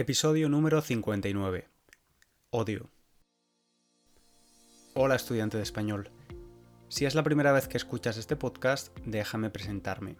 Episodio número 59. Odio. Hola estudiante de español. Si es la primera vez que escuchas este podcast, déjame presentarme.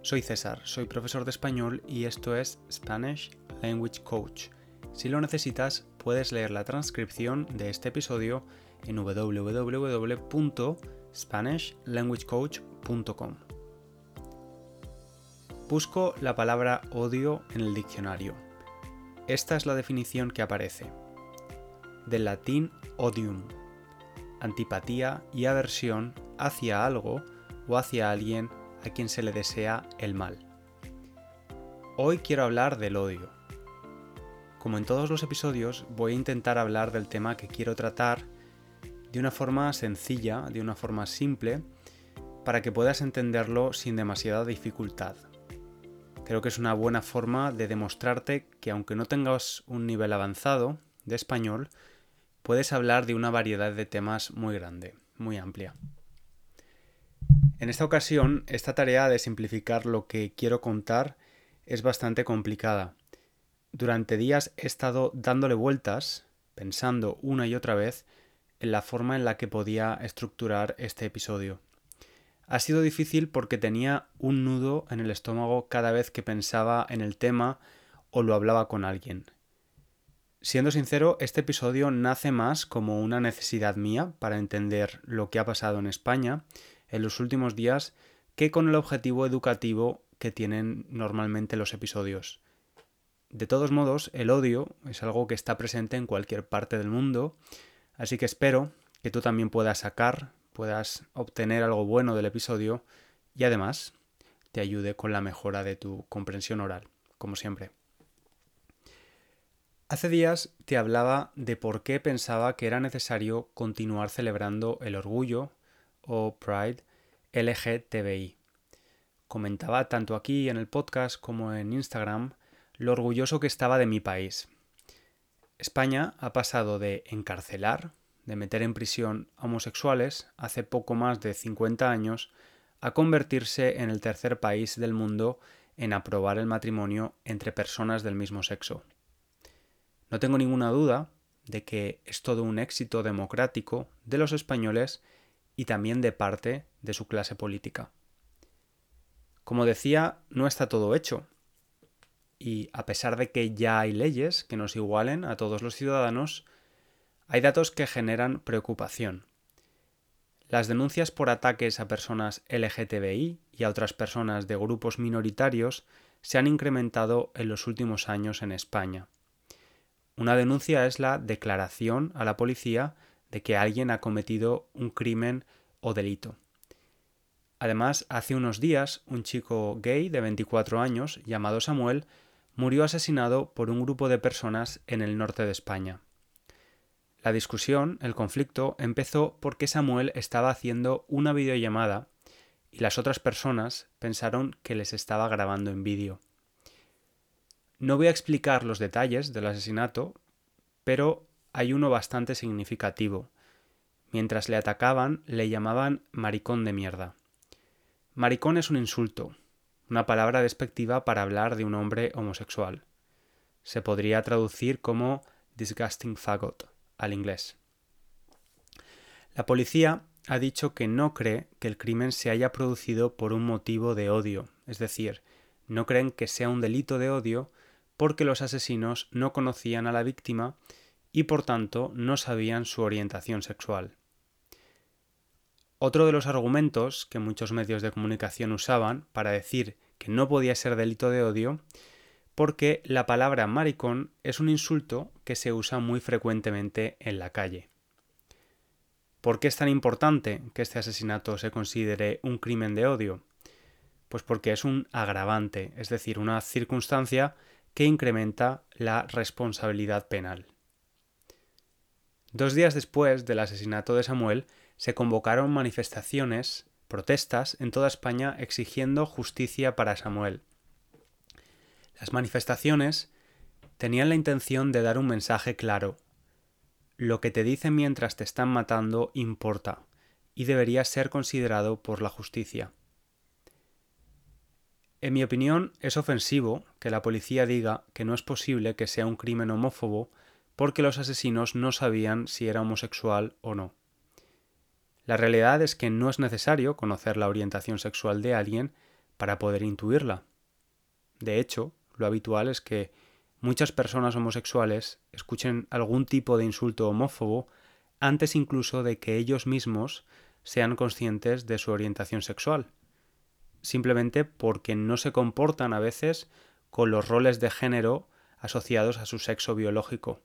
Soy César, soy profesor de español y esto es Spanish Language Coach. Si lo necesitas, puedes leer la transcripción de este episodio en www.spanishlanguagecoach.com. Busco la palabra odio en el diccionario. Esta es la definición que aparece. Del latín odium, antipatía y aversión hacia algo o hacia alguien a quien se le desea el mal. Hoy quiero hablar del odio. Como en todos los episodios, voy a intentar hablar del tema que quiero tratar de una forma sencilla, de una forma simple, para que puedas entenderlo sin demasiada dificultad. Creo que es una buena forma de demostrarte que aunque no tengas un nivel avanzado de español, puedes hablar de una variedad de temas muy grande, muy amplia. En esta ocasión, esta tarea de simplificar lo que quiero contar es bastante complicada. Durante días he estado dándole vueltas, pensando una y otra vez en la forma en la que podía estructurar este episodio. Ha sido difícil porque tenía un nudo en el estómago cada vez que pensaba en el tema o lo hablaba con alguien. Siendo sincero, este episodio nace más como una necesidad mía para entender lo que ha pasado en España en los últimos días que con el objetivo educativo que tienen normalmente los episodios. De todos modos, el odio es algo que está presente en cualquier parte del mundo, así que espero que tú también puedas sacar puedas obtener algo bueno del episodio y además te ayude con la mejora de tu comprensión oral, como siempre. Hace días te hablaba de por qué pensaba que era necesario continuar celebrando el orgullo o Pride LGTBI. Comentaba tanto aquí en el podcast como en Instagram lo orgulloso que estaba de mi país. España ha pasado de encarcelar de meter en prisión homosexuales hace poco más de 50 años a convertirse en el tercer país del mundo en aprobar el matrimonio entre personas del mismo sexo. No tengo ninguna duda de que es todo un éxito democrático de los españoles y también de parte de su clase política. Como decía, no está todo hecho. Y a pesar de que ya hay leyes que nos igualen a todos los ciudadanos, hay datos que generan preocupación. Las denuncias por ataques a personas LGTBI y a otras personas de grupos minoritarios se han incrementado en los últimos años en España. Una denuncia es la declaración a la policía de que alguien ha cometido un crimen o delito. Además, hace unos días, un chico gay de 24 años, llamado Samuel, murió asesinado por un grupo de personas en el norte de España. La discusión, el conflicto, empezó porque Samuel estaba haciendo una videollamada y las otras personas pensaron que les estaba grabando en vídeo. No voy a explicar los detalles del asesinato, pero hay uno bastante significativo. Mientras le atacaban, le llamaban maricón de mierda. Maricón es un insulto, una palabra despectiva para hablar de un hombre homosexual. Se podría traducir como disgusting faggot al inglés. La policía ha dicho que no cree que el crimen se haya producido por un motivo de odio, es decir, no creen que sea un delito de odio porque los asesinos no conocían a la víctima y por tanto no sabían su orientación sexual. Otro de los argumentos que muchos medios de comunicación usaban para decir que no podía ser delito de odio porque la palabra maricón es un insulto que se usa muy frecuentemente en la calle. ¿Por qué es tan importante que este asesinato se considere un crimen de odio? Pues porque es un agravante, es decir, una circunstancia que incrementa la responsabilidad penal. Dos días después del asesinato de Samuel, se convocaron manifestaciones, protestas en toda España exigiendo justicia para Samuel. Las manifestaciones tenían la intención de dar un mensaje claro. Lo que te dicen mientras te están matando importa y debería ser considerado por la justicia. En mi opinión, es ofensivo que la policía diga que no es posible que sea un crimen homófobo porque los asesinos no sabían si era homosexual o no. La realidad es que no es necesario conocer la orientación sexual de alguien para poder intuirla. De hecho, lo habitual es que muchas personas homosexuales escuchen algún tipo de insulto homófobo antes incluso de que ellos mismos sean conscientes de su orientación sexual, simplemente porque no se comportan a veces con los roles de género asociados a su sexo biológico.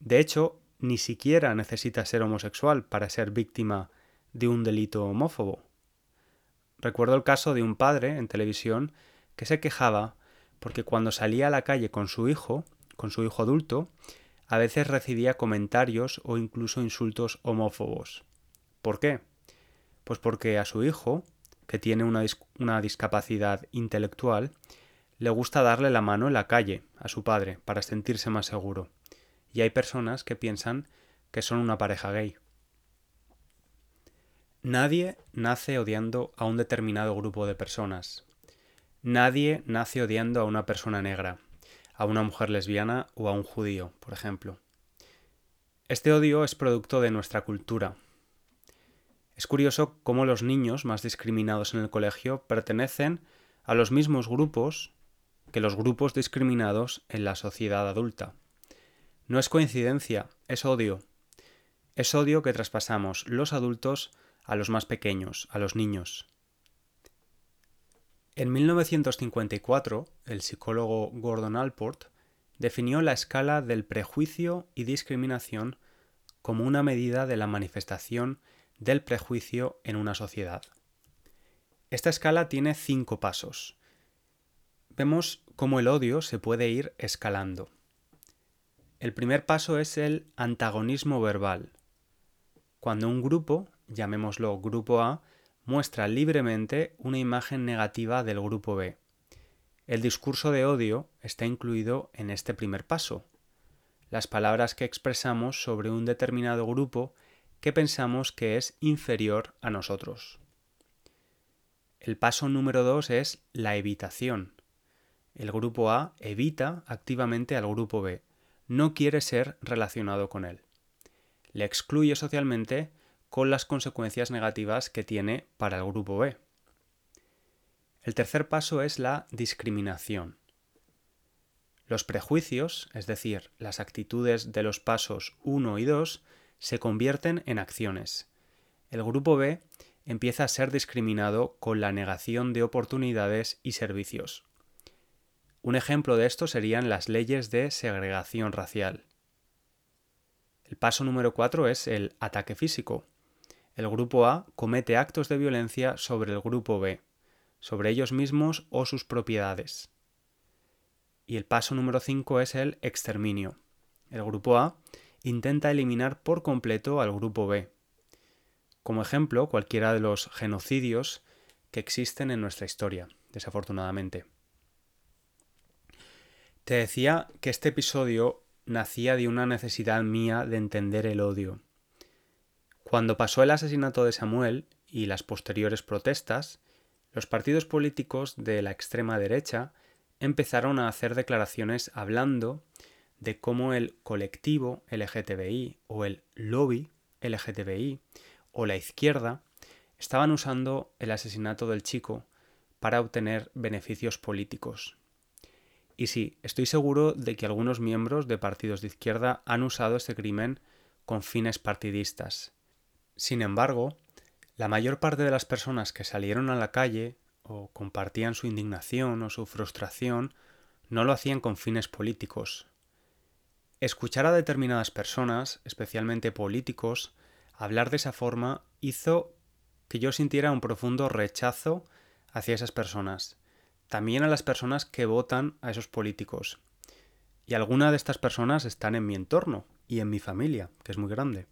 De hecho, ni siquiera necesita ser homosexual para ser víctima de un delito homófobo. Recuerdo el caso de un padre en televisión que se quejaba porque cuando salía a la calle con su hijo, con su hijo adulto, a veces recibía comentarios o incluso insultos homófobos. ¿Por qué? Pues porque a su hijo, que tiene una, una, discapacidad intelectual, le gusta darle la mano en la calle a su padre para sentirse más seguro. Y hay personas que piensan que son una pareja gay. Nadie nace odiando a un determinado grupo de personas. Nadie nace odiando a una persona negra, a una mujer lesbiana o a un judío, por ejemplo. Este odio es producto de nuestra cultura, es curioso cómo los niños más discriminados en el colegio pertenecen a los mismos grupos que los grupos discriminados en la sociedad adulta. No es coincidencia, es odio. Es odio que traspasamos los adultos a los más pequeños, a los niños. En 1954, el psicólogo Gordon Alport definió la escala del prejuicio y discriminación como una medida de la manifestación del prejuicio en una sociedad. Esta escala tiene cinco pasos. Vemos cómo el odio se puede ir escalando. El primer paso es el antagonismo verbal. Cuando un grupo, llamémoslo grupo A, muestra libremente una imagen negativa del grupo B. El discurso de odio está incluido en este primer paso. Las palabras que expresamos sobre un determinado grupo que pensamos que es inferior a nosotros. El paso número dos es la evitación. El grupo A evita activamente al grupo B, no quiere ser relacionado con él. Le excluye socialmente con las consecuencias negativas que tiene para el grupo B. El tercer paso es la discriminación. Los prejuicios, es decir, las actitudes de los pasos 1 y 2, se convierten en acciones. El grupo B empieza a ser discriminado con la negación de oportunidades y servicios. Un ejemplo de esto serían las leyes de segregación racial. El paso número 4 es el ataque físico. El grupo A comete actos de violencia sobre el grupo B, sobre ellos mismos o sus propiedades. Y el paso número 5 es el exterminio. El grupo A intenta eliminar por completo al grupo B. Como ejemplo, cualquiera de los genocidios que existen en nuestra historia, desafortunadamente. Te decía que este episodio nacía de una necesidad mía de entender el odio. Cuando pasó el asesinato de Samuel y las posteriores protestas, los partidos políticos de la extrema derecha empezaron a hacer declaraciones hablando de cómo el colectivo LGTBI o el lobby LGTBI o la izquierda estaban usando el asesinato del chico para obtener beneficios políticos. Y sí, estoy seguro de que algunos miembros de partidos de izquierda han usado este crimen con fines partidistas. Sin embargo, la mayor parte de las personas que salieron a la calle o compartían su indignación o su frustración no lo hacían con fines políticos, Escuchar a determinadas personas, especialmente políticos, hablar de esa forma hizo que yo sintiera un profundo rechazo hacia esas personas, también a las personas que votan a esos políticos. Y algunas de estas personas están en mi entorno y en mi familia, que es muy grande.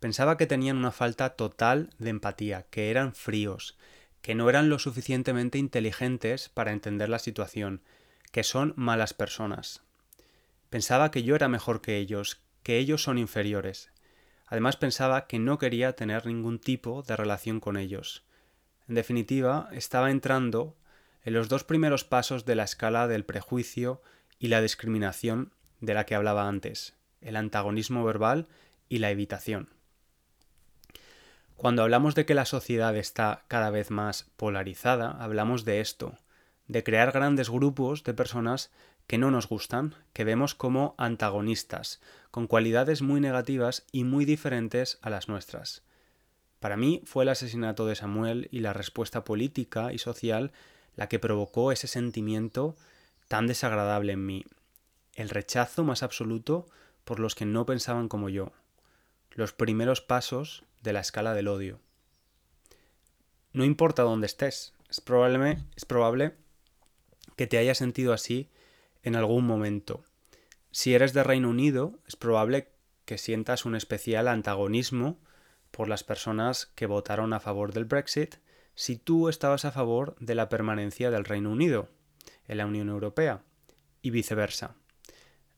Pensaba que tenían una falta total de empatía, que eran fríos, que no eran lo suficientemente inteligentes para entender la situación, que son malas personas. Pensaba que yo era mejor que ellos, que ellos son inferiores. Además pensaba que no quería tener ningún tipo de relación con ellos. En definitiva, estaba entrando en los dos primeros pasos de la escala del prejuicio y la discriminación de la que hablaba antes, el antagonismo verbal y la evitación. Cuando hablamos de que la sociedad está cada vez más polarizada, hablamos de esto, de crear grandes grupos de personas que no nos gustan, que vemos como antagonistas, con cualidades muy negativas y muy diferentes a las nuestras. Para mí fue el asesinato de Samuel y la respuesta política y social la que provocó ese sentimiento tan desagradable en mí, el rechazo más absoluto por los que no pensaban como yo, los primeros pasos de la escala del odio. No importa dónde estés, es probable, es probable que te hayas sentido así en algún momento. Si eres de Reino Unido, es probable que sientas un especial antagonismo por las personas que votaron a favor del Brexit si tú estabas a favor de la permanencia del Reino Unido en la Unión Europea y viceversa.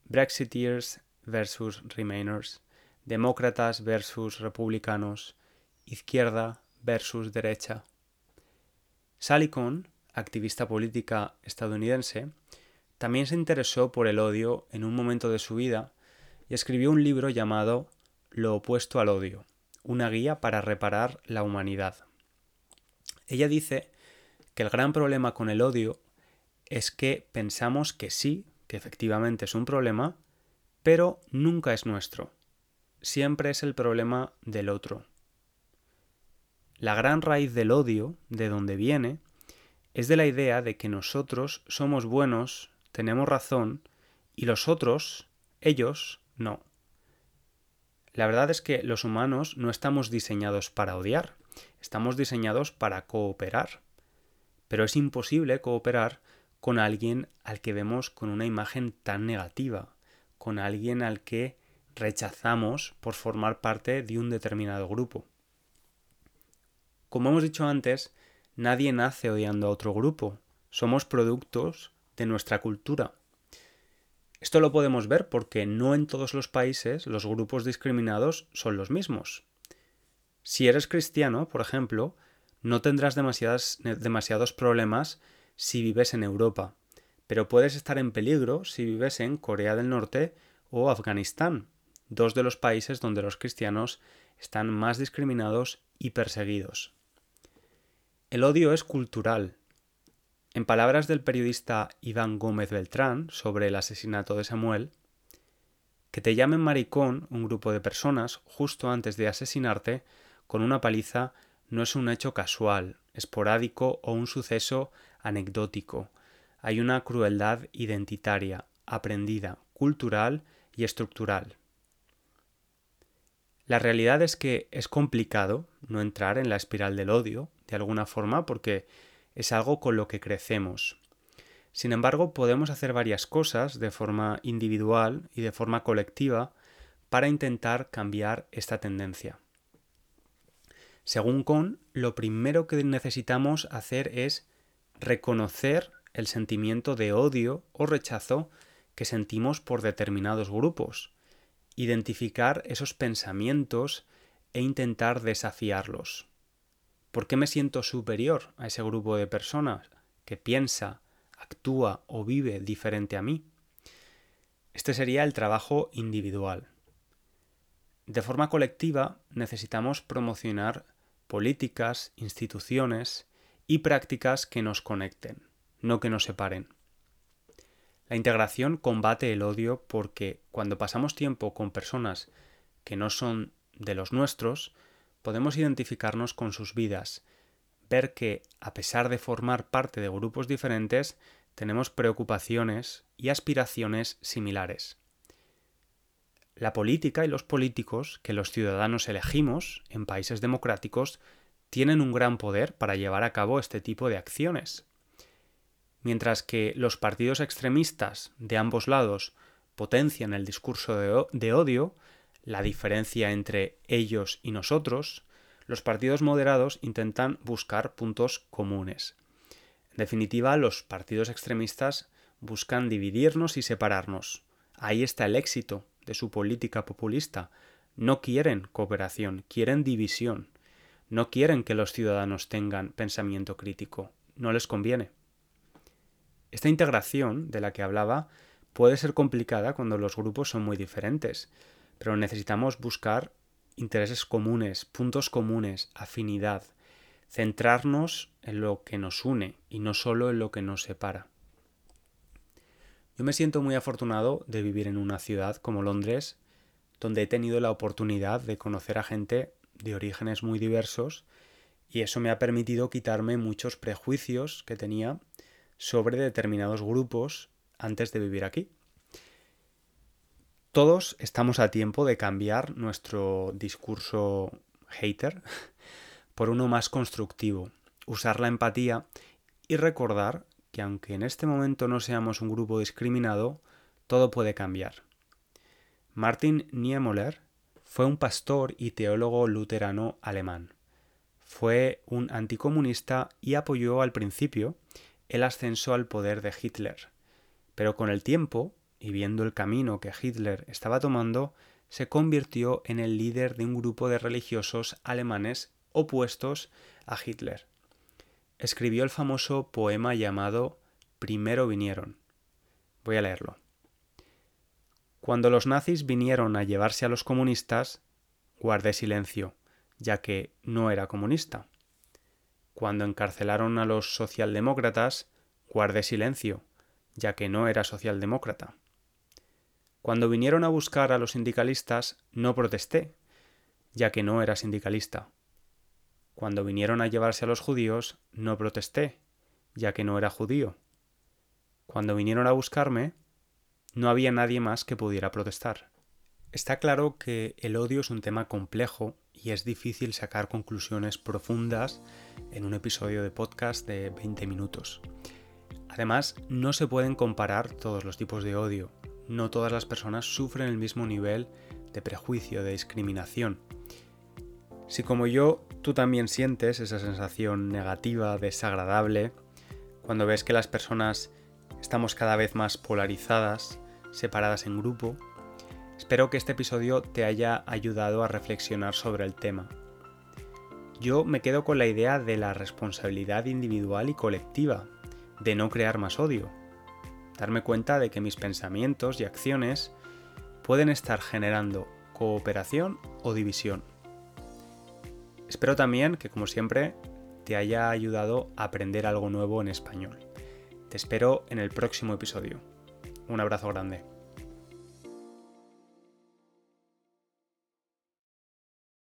Brexiteers versus Remainers, demócratas versus republicanos, izquierda versus derecha. Sally activista política estadounidense, también se interesó por el odio en un momento de su vida y escribió un libro llamado Lo opuesto al odio, una guía para reparar la humanidad. Ella dice que el gran problema con el odio es que pensamos que sí, que efectivamente es un problema, pero nunca es nuestro. Siempre es el problema del otro. La gran raíz del odio, de donde viene, es de la idea de que nosotros somos buenos tenemos razón y los otros, ellos, no. La verdad es que los humanos no estamos diseñados para odiar, estamos diseñados para cooperar. Pero es imposible cooperar con alguien al que vemos con una imagen tan negativa, con alguien al que rechazamos por formar parte de un determinado grupo. Como hemos dicho antes, nadie nace odiando a otro grupo, somos productos de nuestra cultura. Esto lo podemos ver porque no en todos los países los grupos discriminados son los mismos. Si eres cristiano, por ejemplo, no tendrás demasiados problemas si vives en Europa, pero puedes estar en peligro si vives en Corea del Norte o Afganistán, dos de los países donde los cristianos están más discriminados y perseguidos. El odio es cultural, en palabras del periodista Iván Gómez Beltrán sobre el asesinato de Samuel, que te llamen maricón un grupo de personas justo antes de asesinarte con una paliza no es un hecho casual, esporádico o un suceso anecdótico. Hay una crueldad identitaria, aprendida, cultural y estructural. La realidad es que es complicado no entrar en la espiral del odio, de alguna forma, porque es algo con lo que crecemos. Sin embargo, podemos hacer varias cosas de forma individual y de forma colectiva para intentar cambiar esta tendencia. Según Kohn, lo primero que necesitamos hacer es reconocer el sentimiento de odio o rechazo que sentimos por determinados grupos, identificar esos pensamientos e intentar desafiarlos. ¿Por qué me siento superior a ese grupo de personas que piensa, actúa o vive diferente a mí? Este sería el trabajo individual. De forma colectiva necesitamos promocionar políticas, instituciones y prácticas que nos conecten, no que nos separen. La integración combate el odio porque cuando pasamos tiempo con personas que no son de los nuestros, podemos identificarnos con sus vidas, ver que, a pesar de formar parte de grupos diferentes, tenemos preocupaciones y aspiraciones similares. La política y los políticos que los ciudadanos elegimos en países democráticos tienen un gran poder para llevar a cabo este tipo de acciones. Mientras que los partidos extremistas de ambos lados potencian el discurso de, odio, la diferencia entre ellos y nosotros, los partidos moderados intentan buscar puntos comunes. En definitiva, los partidos extremistas buscan dividirnos y separarnos. Ahí está el éxito de su política populista. No quieren cooperación, quieren división. No quieren que los ciudadanos tengan pensamiento crítico. No les conviene. Esta integración de la que hablaba puede ser complicada cuando los grupos son muy diferentes, pero necesitamos buscar intereses comunes, puntos comunes, afinidad, centrarnos en lo que nos une y no solo en lo que nos separa. Yo me siento muy afortunado de vivir en una ciudad como Londres, donde he tenido la oportunidad de conocer a gente de orígenes muy diversos y eso me ha permitido quitarme muchos prejuicios que tenía sobre determinados grupos antes de vivir aquí. Todos estamos a tiempo de cambiar nuestro discurso hater por uno más constructivo, usar la empatía y recordar que aunque en este momento no seamos un grupo discriminado, todo puede cambiar. Martin Niemöller fue un pastor y teólogo luterano alemán. Fue un anticomunista y apoyó al principio el ascenso al poder de Hitler. Pero con el tiempo, y viendo el camino que Hitler estaba tomando, se convirtió en el líder de un grupo de religiosos alemanes opuestos a Hitler. Escribió el famoso poema llamado Primero vinieron. Voy a leerlo. Cuando los nazis vinieron a llevarse a los comunistas, guardé silencio, ya que no era comunista. Cuando encarcelaron a los socialdemócratas, guardé silencio, ya que no era socialdemócrata. Cuando vinieron a buscar a los sindicalistas, no protesté, ya que no era sindicalista. Cuando vinieron a llevarse a los judíos, no protesté, ya que no era judío. Cuando vinieron a buscarme, no había nadie más que pudiera protestar. Está claro que el odio es un tema complejo y es difícil sacar conclusiones profundas en un episodio de podcast de 20 minutos. Además, no se pueden comparar todos los tipos de odio. No todas las personas sufren el mismo nivel de prejuicio, de discriminación. Si como yo tú también sientes esa sensación negativa, desagradable, cuando ves que las personas estamos cada vez más polarizadas, separadas en grupo, espero que este episodio te haya ayudado a reflexionar sobre el tema. Yo me quedo con la idea de la responsabilidad individual y colectiva, de no crear más odio, darme cuenta de que mis pensamientos y acciones pueden estar generando cooperación o división. Espero también que, como siempre, te haya ayudado a aprender algo nuevo en español. Te espero en el próximo episodio. Un abrazo grande.